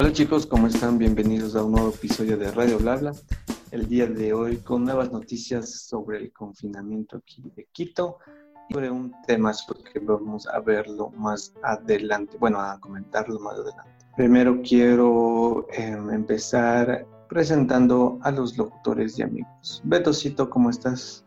Hola chicos, ¿cómo están? Bienvenidos a un nuevo episodio de Radio Blabla. El día de hoy con nuevas noticias sobre el confinamiento aquí de Quito y sobre un tema que vamos a verlo más adelante, bueno, a comentarlo más adelante. Primero quiero em, empezar presentando a los locutores y amigos. Betocito, ¿cómo estás?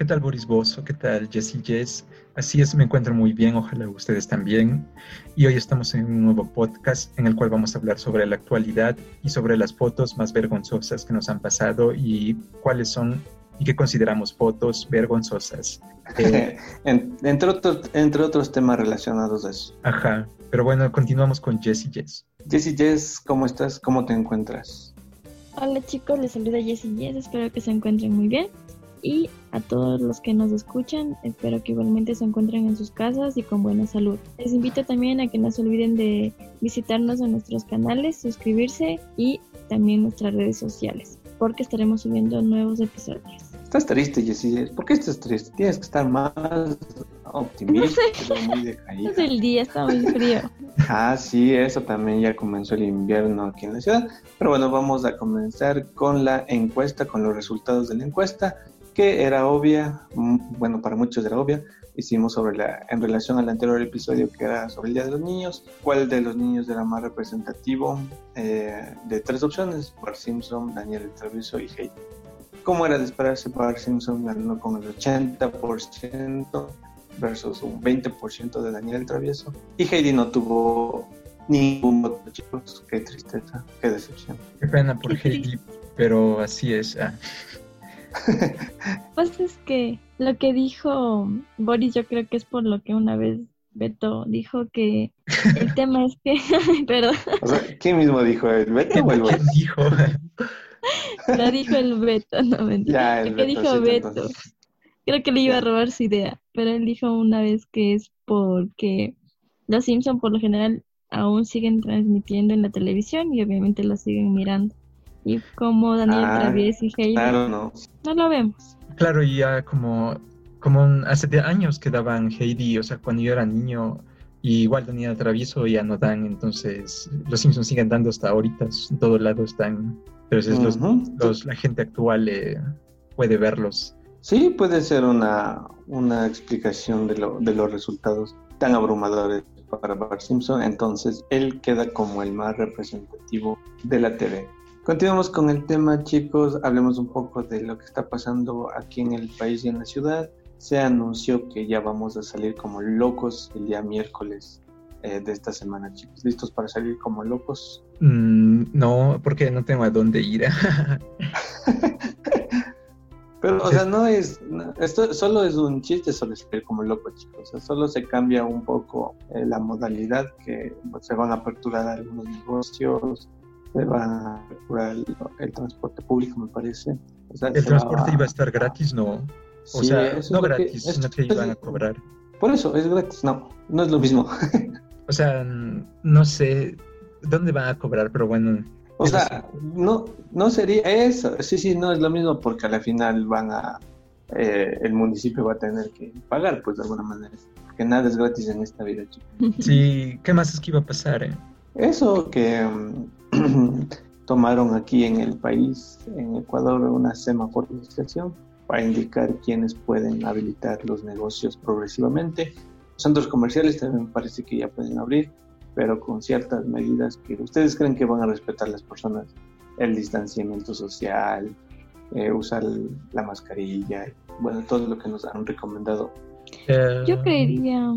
¿Qué tal Boris Bozo? ¿Qué tal Jessy Jess? Así es, me encuentro muy bien, ojalá ustedes también. Y hoy estamos en un nuevo podcast en el cual vamos a hablar sobre la actualidad y sobre las fotos más vergonzosas que nos han pasado y cuáles son y qué consideramos fotos vergonzosas. Eh, entre, otros, entre otros temas relacionados a eso. Ajá, pero bueno, continuamos con Jessie Jess. Jessie Jess, ¿cómo estás? ¿Cómo te encuentras? Hola chicos, les saluda Jessie Jess, espero que se encuentren muy bien y a todos los que nos escuchan, espero que igualmente se encuentren en sus casas y con buena salud. Les invito también a que no se olviden de visitarnos en nuestros canales, suscribirse y también nuestras redes sociales, porque estaremos subiendo nuevos episodios. Estás triste, Jessie. ¿Por qué estás triste? Tienes que estar más optimista. Es el día, está muy frío. Ah, sí, eso también ya comenzó el invierno aquí en la ciudad. Pero bueno, vamos a comenzar con la encuesta, con los resultados de la encuesta que era obvia, mm, bueno, para muchos era obvia. Hicimos sobre la, en relación al anterior episodio que era sobre el Día de los Niños, cuál de los niños era más representativo eh, de tres opciones, Bart Simpson, Daniel Travieso y Heidi. Como era de esperarse, Bart Simpson ganó con el 80% versus un 20% de Daniel Travieso. Y Heidi no tuvo ningún voto, chicos. Qué tristeza, qué decepción. Qué pena por Heidi, pero así es. Ah. Pues es que lo que dijo Boris, yo creo que es por lo que una vez Beto dijo que el tema es que. Perdón. O sea, ¿quién mismo dijo? ¿El Beto o el ¿Quién dijo? Lo dijo el Beto, no mentira. ¿Qué dijo Beto? Creo que le iba a robar su idea, pero él dijo una vez que es porque los Simpson por lo general aún siguen transmitiendo en la televisión y obviamente lo siguen mirando y como Daniel ah, y Heidi. Claro, no. No lo vemos. Claro, y ya como, como hace años que daban Heidi, o sea, cuando yo era niño, y igual Daniel Travieso ya no dan, entonces los Simpsons siguen dando hasta ahorita, en todo lado están. Entonces los, la gente actual eh, puede verlos. Sí, puede ser una, una explicación de, lo, de los resultados tan abrumadores para Bart Simpson, entonces él queda como el más representativo de la TV. Continuamos con el tema, chicos. Hablemos un poco de lo que está pasando aquí en el país y en la ciudad. Se anunció que ya vamos a salir como locos el día miércoles eh, de esta semana, chicos. ¿Listos para salir como locos? Mm, no, porque no tengo a dónde ir. Pero, o sea, no es, esto solo es un chiste solo salir como locos, chicos. O sea, solo se cambia un poco eh, la modalidad que se van a aperturar algunos negocios, se va a apurar el, transporte público, me parece. ¿El transporte iba a estar gratis? No. O sea, no gratis, sino que iban a cobrar. Por eso, es gratis, no, no es lo mismo. o sea, no sé dónde van a cobrar, pero bueno. O sea, no, no sería eso, sí, sí, no es lo mismo porque a la final van a, eh, el municipio va a tener que pagar, pues de alguna manera, porque nada es gratis en esta vida, chicos. Sí, ¿qué más es que iba a pasar? Eh? Eso que tomaron aquí en el país, en Ecuador, una semaforización para indicar quiénes pueden habilitar los negocios progresivamente. Los centros comerciales también parece que ya pueden abrir, pero con ciertas medidas que ustedes creen que van a respetar las personas, el distanciamiento social, eh, usar la mascarilla, bueno, todo lo que nos han recomendado. Eh, yo creería...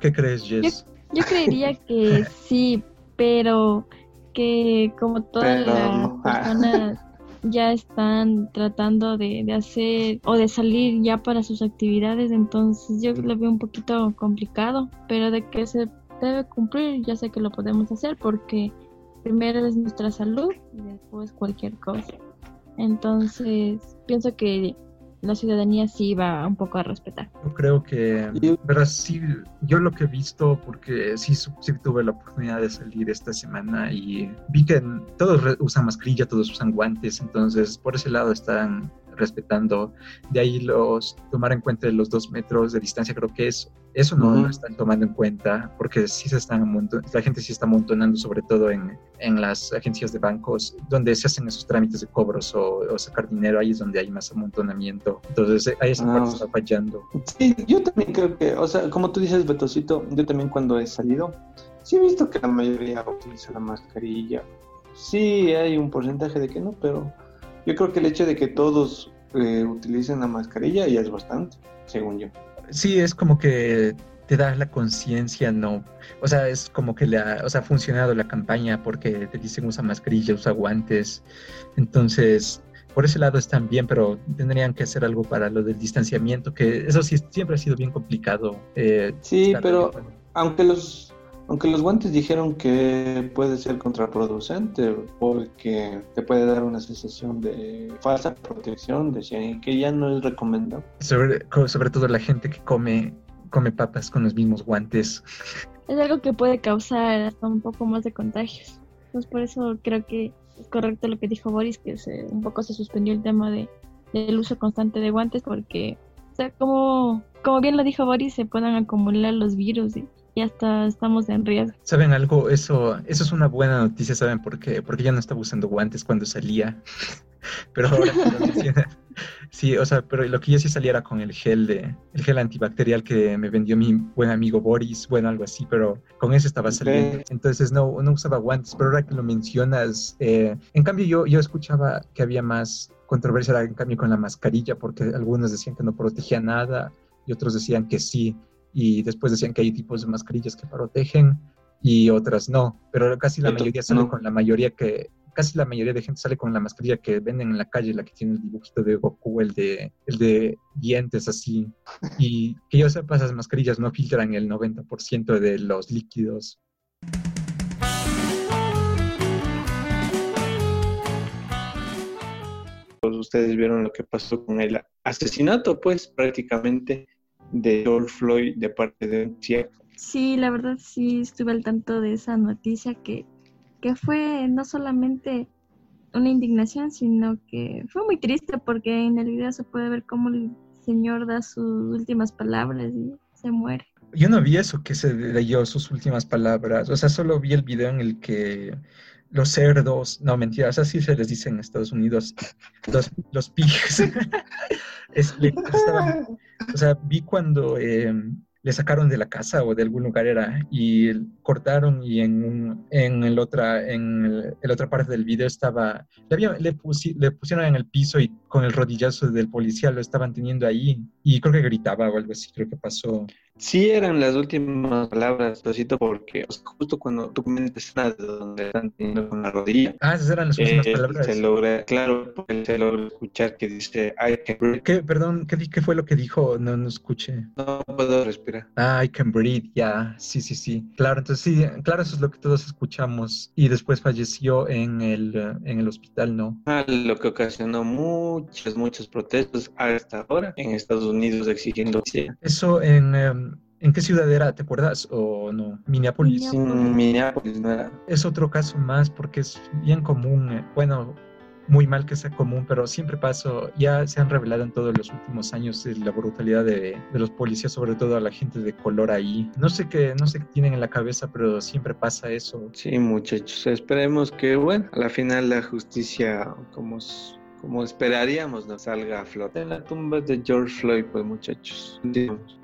¿Qué crees, Jess? yo creería que sí, pero que como todas las personas ya están tratando de, hacer o de salir ya para sus actividades, entonces yo lo veo un poquito complicado, pero de que se debe cumplir, ya sé que lo podemos hacer porque primero es nuestra salud y después cualquier cosa. Entonces, pienso que la ciudadanía sí va un poco a respetar. Yo creo que, pero sí, yo lo que he visto, porque sí, sí tuve la oportunidad de salir esta semana y vi que todos usan mascarilla, todos usan guantes, entonces por ese lado están respetando. De ahí los tomar en cuenta los dos metros de distancia, creo que es, eso no lo están tomando en cuenta, porque sí se están la gente sí está amontonando, sobre todo en, en, las agencias de bancos, donde se hacen esos trámites de cobros o, sacar dinero, ahí es donde hay más amontonamiento. Entonces, ahí esa parte ah. está fallando. Sí, yo también creo que, o sea, como tú dices, Betosito, yo también cuando he salido, sí he visto que la mayoría utiliza la mascarilla. Sí, hay un porcentaje de que no, pero yo creo que el hecho de que todos eh, utilicen la mascarilla ya es bastante, según yo. Sí, es como que te da la conciencia, no. O sea, es como que le ha, o sea, ha funcionado la campaña porque te dicen usa mascarilla, usa guantes. Entonces, por ese lado están bien, pero tendrían que hacer algo para lo del distanciamiento, que eso sí siempre ha sido bien complicado. Eh, sí, pero aunque los aunque los guantes dijeron que puede ser contraproducente porque te puede dar una sensación de falsa protección, decían que ya no es recomendable. Sobre, sobre todo la gente que come, come papas con los mismos guantes. Es algo que puede causar hasta un poco más de contagios. Pues por eso creo que es correcto lo que dijo Boris, que se, un poco se suspendió el tema de, del uso constante de guantes porque, o sea, como, como bien lo dijo Boris, se puedan acumular los virus y ya está, estamos en riesgo. ¿Saben algo? Eso, eso es una buena noticia, ¿saben por qué? Porque ya no estaba usando guantes cuando salía. pero ahora Sí, o sea, pero lo que yo sí saliera con el gel de, el gel antibacterial que me vendió mi buen amigo Boris, bueno, algo así, pero con ese estaba saliendo. Entonces no, no usaba guantes, pero ahora que lo mencionas, eh, en cambio yo, yo escuchaba que había más controversia en cambio con la mascarilla, porque algunos decían que no protegía nada y otros decían que sí y después decían que hay tipos de mascarillas que protegen y otras no, pero casi la mayoría sale con la mayoría que casi la mayoría de gente sale con la mascarilla que venden en la calle, la que tiene el dibujito de Goku, el de el de dientes así. Y que yo sepa, esas mascarillas no filtran el 90% de los líquidos. Pues ustedes vieron lo que pasó con el asesinato, pues prácticamente de George Floyd de parte de un Sí, la verdad sí estuve al tanto de esa noticia que, que fue no solamente una indignación, sino que fue muy triste porque en el video se puede ver cómo el señor da sus últimas palabras y se muere. Yo no vi eso que se leyó sus últimas palabras, o sea, solo vi el video en el que los cerdos, no mentiras, así se les dice en Estados Unidos, los, los pigs. o sea, vi cuando em, le sacaron de la casa o de algún lugar era y cortaron y en, un, en, el otra, en el, otra parte del video estaba, le, había, le, le, pusieron en el piso y con el rodillazo del policía lo estaban teniendo ahí y creo que gritaba o algo así, creo que pasó. Sí, eran las últimas palabras, Rosito, porque justo cuando tú comentas donde están teniendo con la rodilla. Ah, esas eran las últimas eh, palabras. Se logra, claro, porque se logra escuchar que dice I can breathe. ¿Qué, perdón, ¿qué, ¿qué, fue lo que dijo? No, no escuché. No puedo respirar. Ah, I can breathe, ya, sí, sí, sí. Claro, entonces sí, claro, eso es lo que todos escuchamos. Y después falleció en el, en el hospital, ¿no? Ah, lo que ocasionó muchas, muchas protestas hasta ahora en Estados Unidos exigiendo. Eso en. Em, ¿En qué ciudad era? ¿Te acuerdas? ¿O no? Minneapolis. Minneapolis, no era. Es otro caso más porque es bien común. Eh, bueno, muy mal que sea común, pero siempre pasó. Ya se han revelado en todos los últimos años eh, la brutalidad de, los policías, sobre todo a la gente de color ahí. No sé qué, no sé qué tienen en la cabeza, pero siempre pasa eso. Sí, muchachos. Esperemos que, bueno, a la final la justicia, como como esperaríamos, nos salga a flote. En la tumba de George Floyd, pues muchachos. chicos,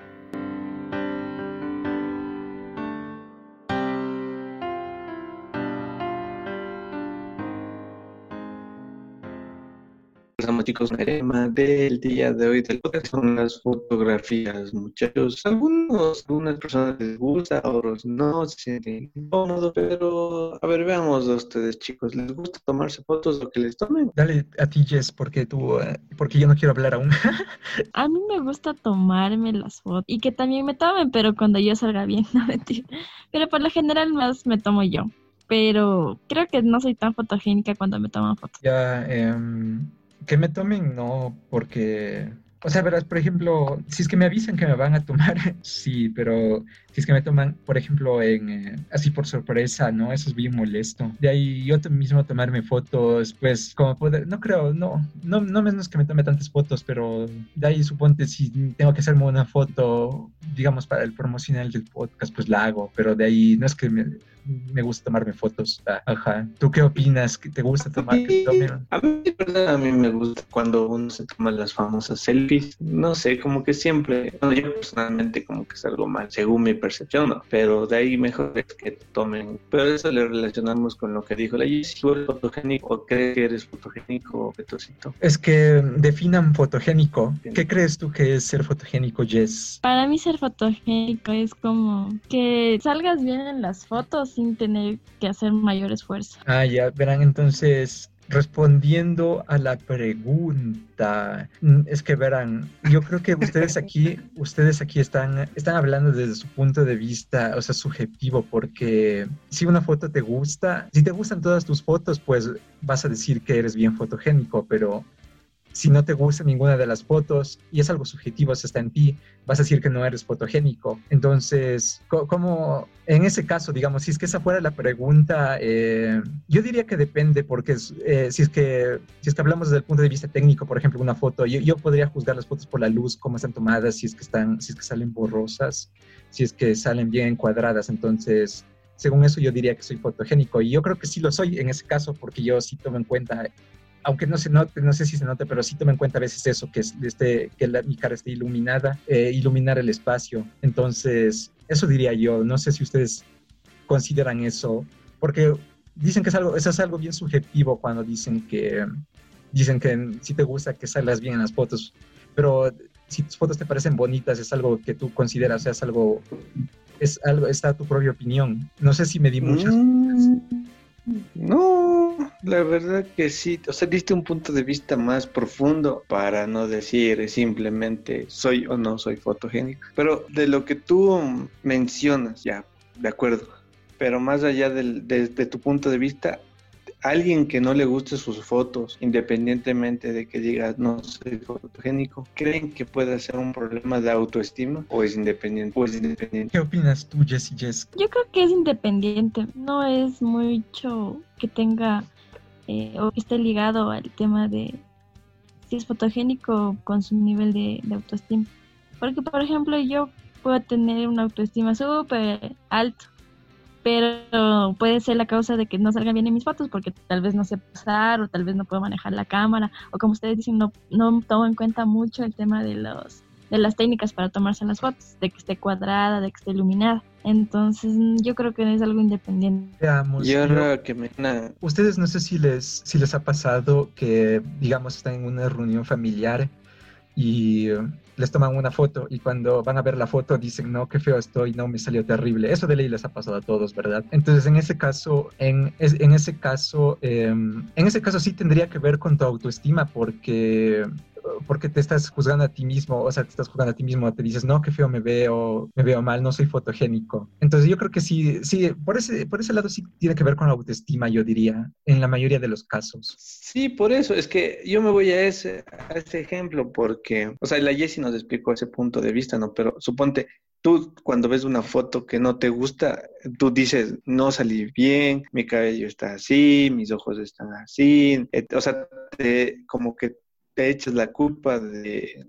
el tema del día de hoy del podcast son las fotografías, muchachos. Algunos, algunas personas les gusta, otros no, se sienten incómodos, pero a ver, veamos a ustedes, chicos, ¿les gusta tomarse fotos o que les tomen? Dale a ti, Jess, porque tú, eh, porque yo no quiero hablar aún. a mí me gusta tomarme las fotos y que también me tomen, pero cuando yo salga bien, no mentir. Pero por lo general más me tomo yo pero creo que no soy tan fotogénica cuando me toman fotos. Ya, eh, que me tomen, no, porque, o sea, verás, por ejemplo, si es que me avisan que me van a tomar, sí, pero Si es que me toman, por ejemplo, en eh, así por sorpresa, ¿no? Eso es bien molesto. De ahí yo mismo tomarme fotos, pues como poder, no creo, no, no, no menos que me tome tantas fotos, pero de ahí suponte si tengo que hacerme una foto, digamos, para el promocional del podcast, pues la hago, pero de ahí no es que me, me gusta tomarme fotos. Ah, ajá. ¿Tú qué opinas? ¿Te gusta tomar? A mí, a mí me gusta cuando uno se toma las famosas selfies. No sé, como que siempre, bueno, yo personalmente como que es algo mal, según mi percepción, ¿no? Pero de ahí mejor es que tomen. Pero eso le relacionamos con lo que dijo la Jessy. ¿Tú eres fotogénico o crees que eres fotogénico, Petocito? Es que definan fotogénico. ¿Qué crees tú que es ser fotogénico, Jess? Para mí ser fotogénico es como que salgas bien en las fotos sin tener que hacer mayor esfuerzo. Ah, ya, verán, entonces, respondiendo a la pregunta, mm, es que verán, yo creo que ustedes aquí, ustedes aquí están, están hablando desde su punto de vista, o sea, subjetivo, porque si una foto te gusta, si te gustan todas tus fotos, pues vas a decir que eres bien fotogénico, pero si no te gusta ninguna de las fotos y es algo subjetivo, eso está en ti, vas a decir que no eres fotogénico. Entonces, como en ese caso, digamos, si es que esa fuera la pregunta, eh, yo diría que depende, porque eh, si, es que, si es que hablamos desde el punto de vista técnico, por ejemplo, una foto, yo, yo, podría juzgar las fotos por la luz, cómo están tomadas, si es que, están, si es que salen borrosas, si es que salen bien encuadradas. Entonces, según eso yo diría que soy fotogénico y yo creo que sí lo soy en ese caso porque yo sí tomo en cuenta aunque no se note, no sé si se note, pero sí toma en cuenta a veces eso, que, es este, que mi cara esté iluminada, eh, iluminar el espacio. Entonces, eso diría yo. No sé si ustedes consideran eso, porque dicen que es algo, eso es algo bien subjetivo cuando dicen que, dicen que si te gusta que salgas bien en las fotos, pero si tus fotos te parecen bonitas, es algo que tú consideras, o sea, es algo, es algo, está tu propia opinión. No sé si me di muchas. Mm, no, la verdad que sí. O sea, diste un punto de vista más profundo para no decir simplemente soy o no soy fotogénico. Pero de lo que tú mencionas, ya, de acuerdo. Pero más allá del, de tu punto de vista, alguien que no le guste sus fotos, independientemente de que diga no soy fotogénico, ¿creen que puede ser un problema de autoestima o es independiente? independiente? ¿Qué opinas tú, Jessie Jess? Yo creo que es independiente, no es mucho que tenga eh, o que esté ligado al tema de si es fotogénico con su nivel de, autoestima. Porque, por ejemplo, yo puedo tener una autoestima súper alto pero puede ser la causa de que no salgan bien en mis fotos porque tal vez no sé pasar o tal vez no puedo manejar la cámara o como ustedes dicen no, no tomo en cuenta mucho el tema de los de las técnicas para tomarse las fotos, de que esté cuadrada, de que esté iluminada. Entonces, yo creo que es algo independiente. Veamos. que me... Ustedes no sé si les, si les ha pasado que, digamos, están en una reunión familiar y les toman una foto y cuando van a ver la foto dicen, no, qué feo estoy, no, me salió terrible. Eso de ley les ha pasado a todos, ¿verdad? Entonces, en ese caso, en, en ese caso, em, en ese caso sí tendría que ver con tu autoestima porque porque te estás juzgando a ti mismo, o sea, te estás juzgando a ti mismo, te dices, no, qué feo me veo, me veo mal, no soy fotogénico. Entonces yo creo que sí, sí, por ese, por ese lado sí tiene que ver con la autoestima, yo diría, en la mayoría de los casos. Sí, por eso, es que yo me voy a ese, a ese ejemplo porque, o sea, la Jessie nos explicó ese punto de vista, ¿no? Pero suponte, tú cuando ves una foto que no te gusta, tú dices, no salí bien, mi cabello está así, mis ojos están así, o sea, te, como que te echas la culpa de,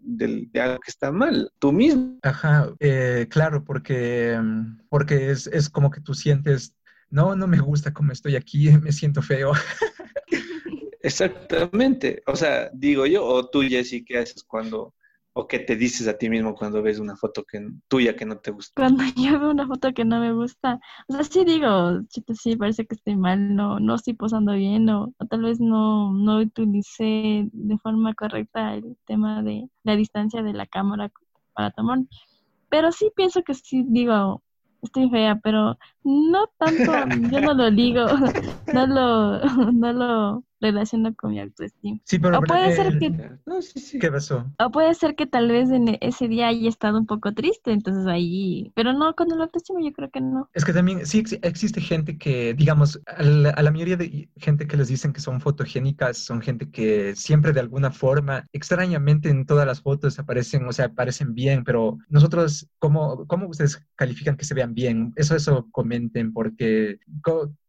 algo que está mal, tú mismo. Ajá, eh, claro, porque, mm, porque es, es como que tú sientes, no, no me gusta cómo estoy aquí, me siento feo. Exactamente, o sea, digo yo, o tú, Jessy, ¿qué haces cuando ¿O qué te dices a ti mismo cuando ves una foto que, tuya que no te gusta? Cuando yo veo una foto que no me gusta, o sea, sí digo, chito, sí, parece que estoy mal, no, no estoy posando bien, o, tal vez no, no utilicé de forma correcta el tema de la distancia de la cámara para tomar. Pero sí pienso que sí, digo, estoy fea, pero no tanto, yo no lo digo, no lo, no lo relaciona con mi autoestima. Sí, pero o puede ser que No, sí, sí. ¿Qué pasó? o puede ser que tal vez en ese día haya estado un poco triste, entonces ahí, pero no con el autoestima yo creo que no. Es que también sí ex- existe gente que, digamos, a la, a la mayoría de gente que les dicen que son fotogénicas, son gente que siempre de alguna forma, extrañamente en todas las fotos aparecen, o sea, aparecen bien, pero nosotros, ¿cómo, cómo ustedes califican que se vean bien? Eso, eso comenten, porque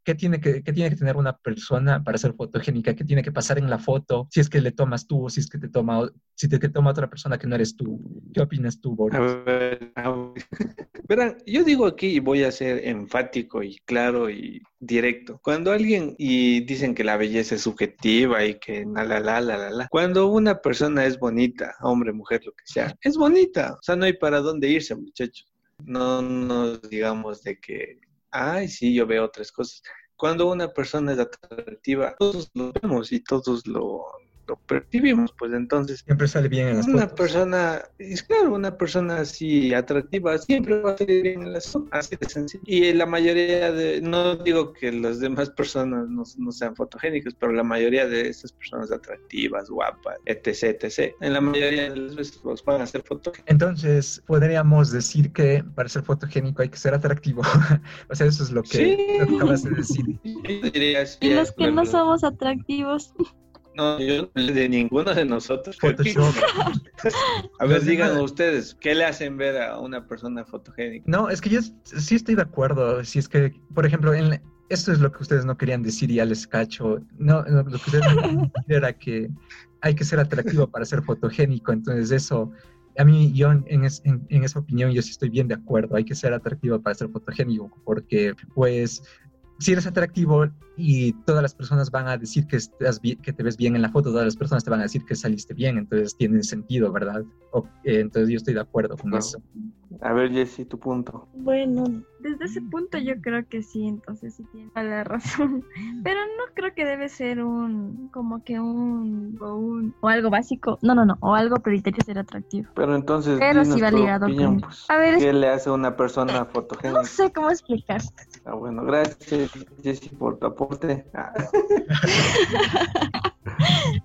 ¿qué tiene que, tiene que tener una persona para ser fotogénica? ¿Qué tiene que pasar en la foto? Si es que le tomas tú si es que te toma, si te, toma otra persona que no eres tú. ¿Qué opinas tú, Boris? A ver, a ver. Verán, yo digo aquí y voy a ser enfático y claro y directo. Cuando alguien y dicen que la belleza es subjetiva y que la la la la la la, cuando una persona es bonita, hombre, mujer, lo que sea, es bonita. O sea, no hay para dónde irse, muchachos. No nos digamos de que, ay, sí, yo veo otras cosas. Cuando una persona es atractiva, todos lo vemos y todos lo, lo percibimos, pues entonces Siempre sale bien en las una fotos. persona, es claro, una persona así atractiva siempre va a salir bien en las fotos, así de sencillo. Y la mayoría de, no digo que las demás personas no, no sean fotogénicas, pero la mayoría de esas personas atractivas, guapas, etc, etc, en la mayoría de las veces los van a hacer fotogénicos. Entonces, podríamos decir que para ser fotogénico hay que ser atractivo. o sea, eso es lo que, Sí. lo que acabas de decir. Yo diría así, Y los que no verdad. somos atractivos, No, yo no de ninguno de nosotros. Photoshop. A ver, digan ustedes, ¿qué le hacen ver a una persona fotogénica? No, es que yo sí estoy de acuerdo. Si es que, por ejemplo, en la- esto es lo que ustedes no querían decir y ya les cacho. No, no, lo que ustedes no querían decir era que hay que ser atractivo para ser fotogénico. Entonces, eso, a mí, yo en, en es- en- en esa opinión, yo sí estoy bien de acuerdo. Hay que ser atractivo para ser fotogénico porque, pues, si eres atractivo y todas las personas van a decir que, estás que te ves bien en la foto, todas las personas te van a decir que saliste bien, entonces tiene sentido, ¿verdad? O- eh, entonces yo estoy de acuerdo con Claro. eso. A ver, Jessy, tu punto. bueno, desde ese punto yo creo que sí, entonces sí tiene la razón. Pero no creo que debe ser un, como que un, o un, o algo básico. No, no, no, o algo prioritario ser atractivo. Pero entonces, Pero sí va tu ligado opinión, con- pues. A ver, es- ¿Qué le hace a una persona No fotogénica? sé cómo explicar. Ah, bueno, gracias, Jessy, por tu aporte.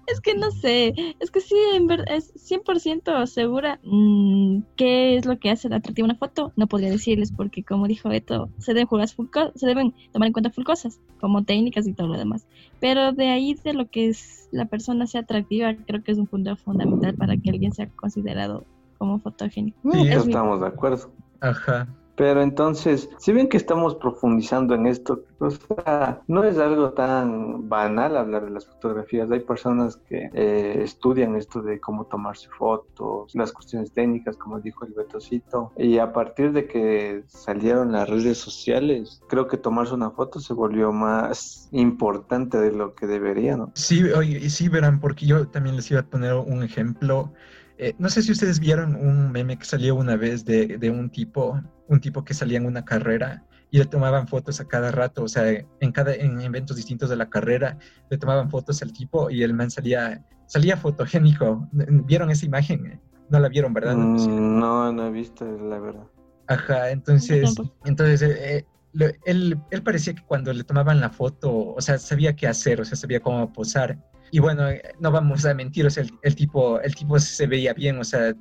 Es que no sé, es que sí, en verdad, es 100% segura mm, qué es lo que hace atractiva una foto. No podría decirles porque, como dijo Beto, se deben, jugar full co- se deben tomar en cuenta full cosas, como técnicas y todo lo demás. Pero de ahí de lo que es la persona sea atractiva, creo que es un punto fundamental para que alguien sea considerado como fotogénico. Sí, Es eso mi- estamos de acuerdo. Ajá. Pero entonces, si ven que estamos profundizando en esto, o sea, no es algo tan banal hablar de las fotografías. Hay personas que eh, estudian esto de cómo tomarse fotos, las cuestiones técnicas, como dijo el Betocito. Y a partir de que salieron las redes sociales, creo que tomarse una foto se volvió más importante de lo que debería, ¿no? Sí, oye, sí verán, porque yo también les iba a poner un ejemplo. Eh, no sé si ustedes vieron un meme que salió una vez de, de un tipo, un tipo que salía en una carrera y le tomaban fotos a cada rato, o sea, en cada en eventos distintos de la carrera le tomaban fotos al tipo y el man salía salía fotogénico. ¿Vieron esa imagen? No la vieron, ¿verdad? Mm, no, no he visto, la verdad. Ajá, entonces, entonces eh, eh, lo- él, él parecía que cuando le tomaban la foto, o sea, sabía qué hacer, o sea, sabía cómo posar. Y bueno, eh, no vamos a mentir, o sea, el, el tipo, el tipo se veía bien, o sea,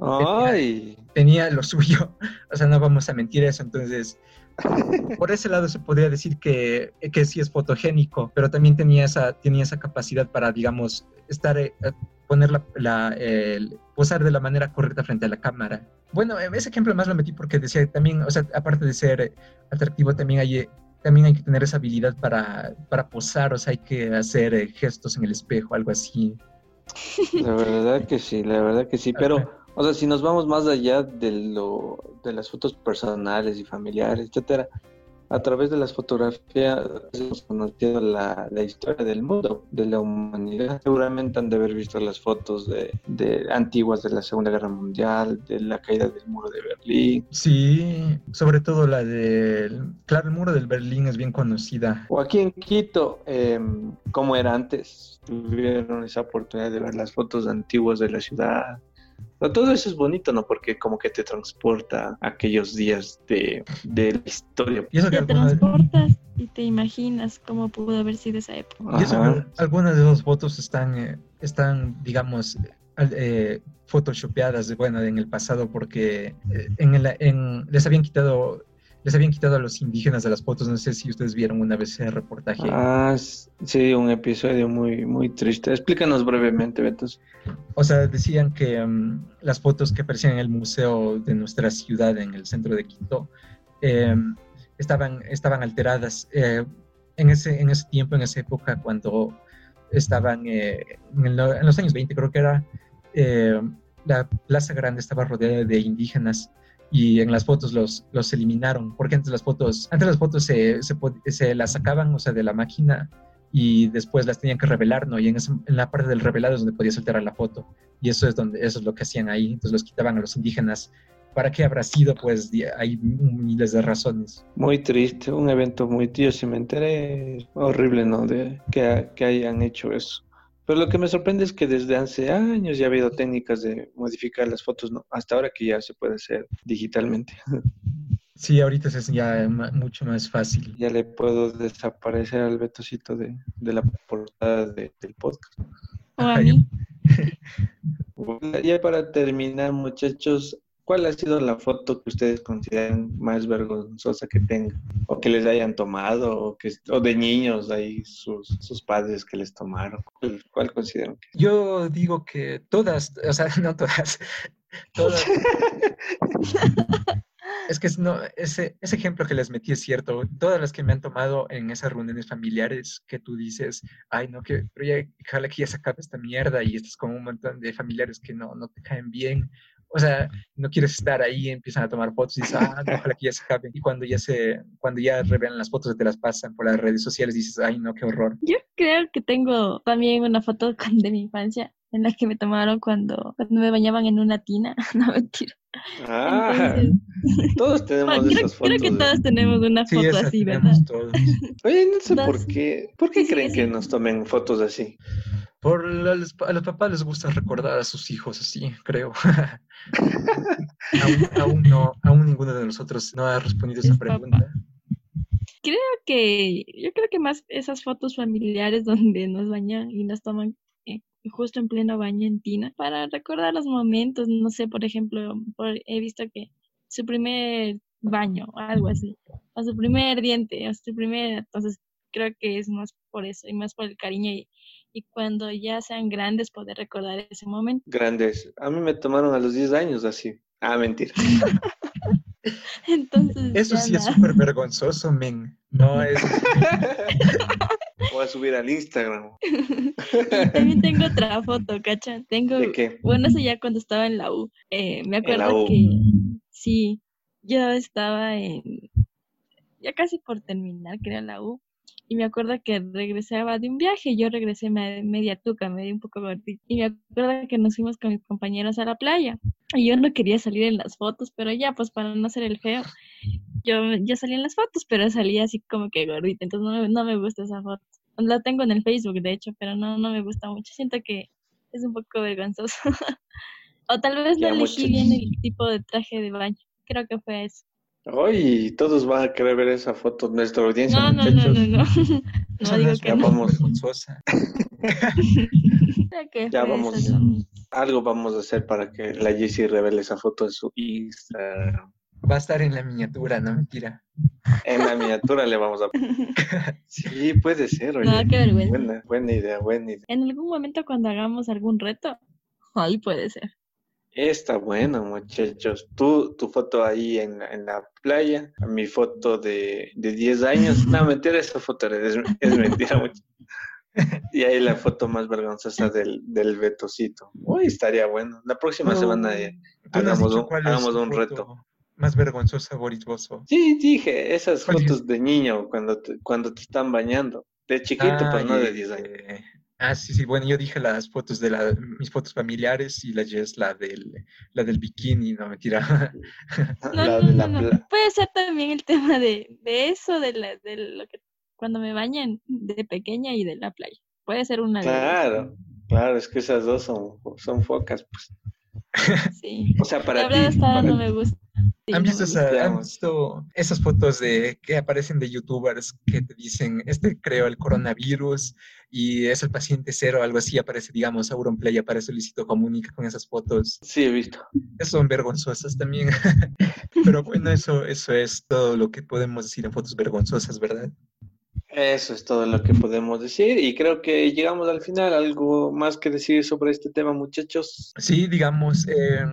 Ay, tenía lo suyo, o sea, no vamos a mentir eso, entonces, por ese lado se podría decir que, que sí es fotogénico, pero también tenía esa, tenía esa capacidad para, digamos, estar, eh, eh, poner la, la- el- posar de la manera correcta frente a la cámara. Bueno, eh, ese ejemplo más lo metí porque decía también, o sea, aparte de ser atractivo, también hay, también hay que tener esa habilidad para, para posar, o sea, hay que hacer eh, gestos en el espejo, algo así. La verdad que sí, la verdad que sí, pero, o sea, si nos vamos más allá de lo, de las fotos personales y familiares, etcétera, a través de las fotografías hemos conocido la, la historia del mundo, de la humanidad. Seguramente han de haber visto las fotos de, de antiguas de la Segunda Guerra Mundial, de la caída del muro de Berlín, Sí, sobre todo la del, claro, el muro del Berlín es bien conocida. o aquí en Quito, eh, como era antes, tuvieron esa oportunidad de ver las fotos antiguas de la ciudad, todo eso es bonito, ¿no? Porque como que te transporta a aquellos días de, de la historia. Y te transportas y te imaginas cómo pudo haber sido esa época. Y eso, algunas de las fotos están, eh, están digamos, eh, photoshopeadas, bueno, en el pasado porque eh, en, el, en les habían quitado les habían quitado a los indígenas de las fotos. No sé si ustedes vieron una vez ese reportaje. Ah, sí, un episodio muy, muy triste. Explícanos brevemente, Betos. O sea, decían que um, las fotos que aparecían en el museo de nuestra ciudad, en el centro de Quito, em, estaban, estaban alteradas. Eh, en, ese, en ese tiempo, en esa época, cuando estaban eh, en, en, los años 20, creo que era, eh, la Plaza Grande estaba rodeada de indígenas y en las fotos los, los eliminaron, porque antes las fotos, antes las fotos se, se, se las sacaban, o sea, de la máquina y después las tenían que revelar, ¿no? Y en, en, la parte del revelado es donde podías alterar la foto. Y eso es, donde, eso es lo que hacían ahí. Entonces los quitaban a los indígenas. ¿Para qué habrá sido? Pues hay miles de razones. Muy triste, un evento muy tío, si me enteré, horrible, ¿no? De que, que hayan hecho eso. Pero lo que me sorprende es que desde hace años ya ha habido técnicas de modificar las fotos, ¿no? Hasta ahora que ya se puede hacer digitalmente. Sí, ahorita es ya mucho más fácil. Ya le puedo desaparecer al betocito de, de la portada del podcast. ya para terminar, muchachos, ¿Cuál ha sido la foto que ustedes consideran más vergonzosa que tengan? O que les hayan tomado, o, que, o de niños, ahí sus, sus padres que les tomaron. ¿Cuál, consideran que Yo digo que todas, o sea, no todas, todas. es que no, ese, ese ejemplo que les metí es cierto. Todas las que me han tomado en esas reuniones familiares que tú dices, ay, no, que, pero ya, ojalá que ya se acabe esta mierda y estás con un montón de familiares que no, no te caen bien o sea, no quieres estar ahí, empiezan a tomar fotos y dices, ah, ojalá que ya se acabe. Y cuando ya se, cuando ya revelan las fotos y te las pasan por las redes sociales, dices, ay, no, qué horror. Yo creo que tengo también una foto de mi infancia en la que me tomaron cuando, me bañaban en una tina. no, mentira. Ah, todos tenemos esas fotos. Creo que todos tenemos una foto así, ¿verdad? Todos. Oye, no sé por qué. ¿Por qué creen que nos tomen fotos así? Por a los, papás les gusta recordar a sus hijos así, creo. aún, no, aún ninguno de nosotros no ha respondido esa pregunta. Creo que, yo creo que más esas fotos familiares donde nos bañan y nos toman eh, justo en pleno baño en tina para recordar los momentos, no sé, por ejemplo, he visto que su primer baño, o algo así, o su primer diente, o su primer, entonces creo que es más por eso y más por el cariño y, y cuando ya sean grandes poder recordar ese momento. Grandes. A mí me tomaron a los 10 años así. Ah, mentira. Entonces. Eso sí es súper vergonzoso, men. No es. Voy a subir al Instagram. también tengo otra foto, ¿cacha? Tengo. ¿De qué? Bueno, eso ya cuando estaba en la U. Eh, me acuerdo que. Sí, yo estaba en. Ya casi por terminar, creo, la U y me acuerdo que regresaba de un viaje, yo regresé media tuca, me di un poco gordita, y me acuerdo que nos fuimos con mis compañeros a la playa, y yo no quería salir en las fotos, pero ya, pues para no ser el feo, yo, yo salí en las fotos, pero salía así como que gordita, entonces no, no me gusta esa foto. La tengo en el Facebook, de hecho, pero no, no me gusta mucho, siento que es un poco vergonzoso. o tal vez no elegí bien el tipo de traje de baño, creo que fue eso. Hoy todos van a querer ver esa foto, nuestra audiencia, no, muchachos. No, no, no, no. no digo que ya no. vamos. ya ya vamos. Algo vamos a hacer para que la Jessie revele esa foto en su Instagram. Va a estar en la miniatura, no mentira. En la miniatura le vamos a. Sí, puede ser, oye. No, qué vergüenza. Buena, buena idea, buena idea. En algún momento cuando hagamos algún reto, ahí puede ser. Está bueno, muchachos. Tú, tu foto ahí en, en la playa, mi foto de, de 10 años. No, mentira, esa foto es, es mentira. Y ahí la foto más vergonzosa del, del Betocito. Uy, estaría bueno. La próxima semana eh, hagamos, un, hagamos un reto. Más vergonzosa, Boris Bozo. Sí, dije, esas fotos de niño cuando te, cuando te están bañando. De chiquito, ah, pues no de 10 años. Eh, Ah, sí, sí, bueno, yo dije las fotos de la, mis fotos familiares y la Jess la del, la del bikini, no mentira. No, no, no, Puede ser también el tema de, de eso, de, la, de lo que cuando me bañan de pequeña y de la playa. Puede ser una Claro, claro, es que esas dos son, son focas, pues. Sí. O sea, para La ti. verdad hasta ahora para no ti. me gusta. ¿Han visto, esa- han visto esas fotos de que aparecen de youtubers que te dicen, este creó el coronavirus y es el paciente cero, algo así, aparece, digamos, Auronplay, aparece Luisito Comunica con esas fotos. Sí, he visto. Esas son vergonzosas también. Pero bueno, eso, eso es todo lo que podemos decir en fotos vergonzosas, ¿verdad? Eso es todo lo que podemos decir y creo que llegamos al final. ¿Algo más que decir sobre este tema, muchachos? Sí, digamos, eh,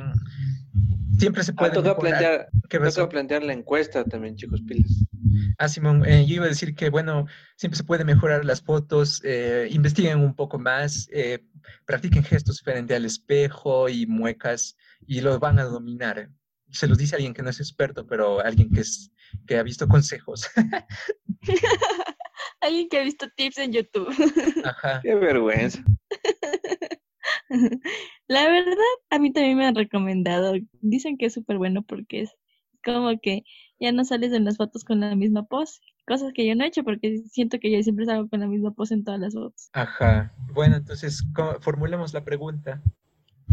siempre se Ah, puede toca mejorar. plantear, ¿Qué toca plantear la encuesta también, chicos, pilas. Ah, Simón, eh, yo iba a decir que, bueno, siempre se puede mejorar las fotos, eh, investiguen un poco más, eh, practiquen gestos frente al espejo y muecas y los van a dominar. Se los dice alguien que no es experto, pero alguien que, es, que ha visto consejos. Alguien que ha visto tips en YouTube. Ajá. Qué vergüenza. La verdad, a mí también me han recomendado. Dicen que es súper bueno porque es como que ya no sales en las fotos con la misma pose. Cosas que yo no he hecho porque siento que yo siempre salgo con la misma pose en todas las fotos. Ajá. Bueno, entonces formulemos la pregunta.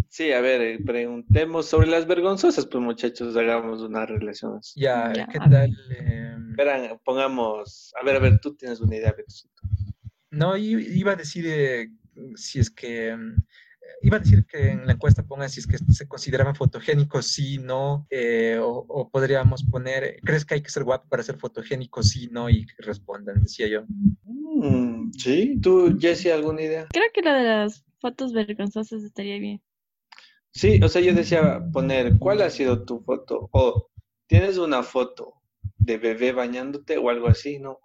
Sí, a ver, eh, preguntemos sobre las vergonzosas, pues muchachos, hagamos una relación. así. Ya, Ya, ¿qué tal? Em, Verán, pongamos, a ver, a ver, tú tienes una idea. No, iba a decir eh, si es que mm, iba a decir que en la encuesta pongan si es que se consideraban fotogénicos, sí, no, eh, o, o podríamos poner, ¿crees que hay que ser guapo para ser fotogénico? Sí, no, y que respondan, decía yo. Mm, sí, tú, Jesse, ¿alguna idea? Creo que lo de las fotos vergonzosas estaría bien. Sí, o sea, yo decía poner, ¿cuál ha sido tu foto? O tienes una foto de bebé bañándote o algo así, ¿no?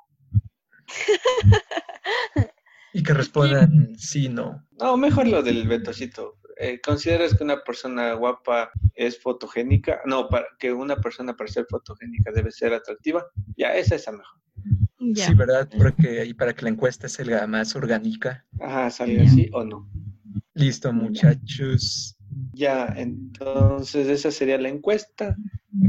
Y que respondan sí, no. No, mejor lo del Betosito. Eh, ¿Consideras que una persona guapa es fotogénica? No, para que una persona para ser fotogénica debe ser atractiva. Ya, esa es la mejor. Ya. Sí, ¿verdad? Porque ahí para que la encuesta salga más orgánica. Ajá, salga así o no. Listo, muchachos. Ya, entonces esa sería la encuesta.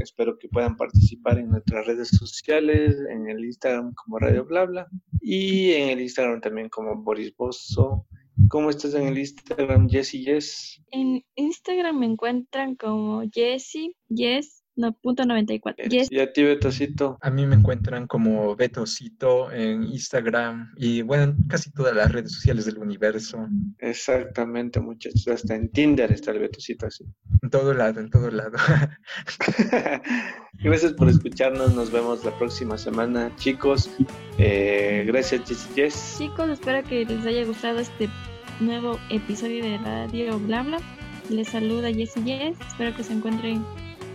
Espero que puedan participar en nuestras redes sociales, en el Instagram como Radio Blabla y en el Instagram también como Boris Bozo. ¿Cómo estás en el Instagram, Jessy Yes? En Instagram me encuentran como Jessie, Yes, no, punto 94. Yes, Y a ti, Betosito. A mí me encuentran como Betocito en Instagram y bueno, en casi todas las redes sociales del universo. Exactamente, muchachos. Hasta en Tinder está el Betosito así. En todo lado, en todo lado. Gracias por escucharnos. Nos vemos la próxima semana, chicos. Eh, gracias, Jessy Yes. chicos, espero que les haya gustado este nuevo episodio de Radio Blabla. Les saluda Jessie Yes. Espero que se encuentren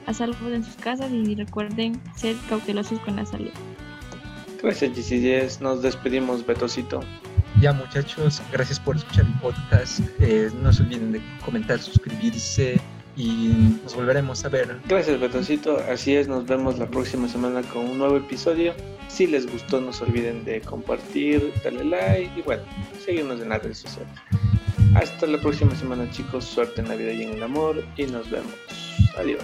a salvo en sus casas y recuerden ser cautelosos con la salud. Gracias, Jessy Yes. Nos despedimos, Betosito. Ya muchachos, gracias por escuchar el podcast. Eh, no se olviden de comentar, suscribirse y nos volveremos a ver. Gracias, Betosito. Así es, nos vemos la próxima semana con un nuevo episodio. Si les gustó, no se olviden de compartir, darle like y bueno, seguirnos en las redes sociales. Hasta la próxima semana, chicos. Suerte en la vida y en el amor y nos vemos. Adiós.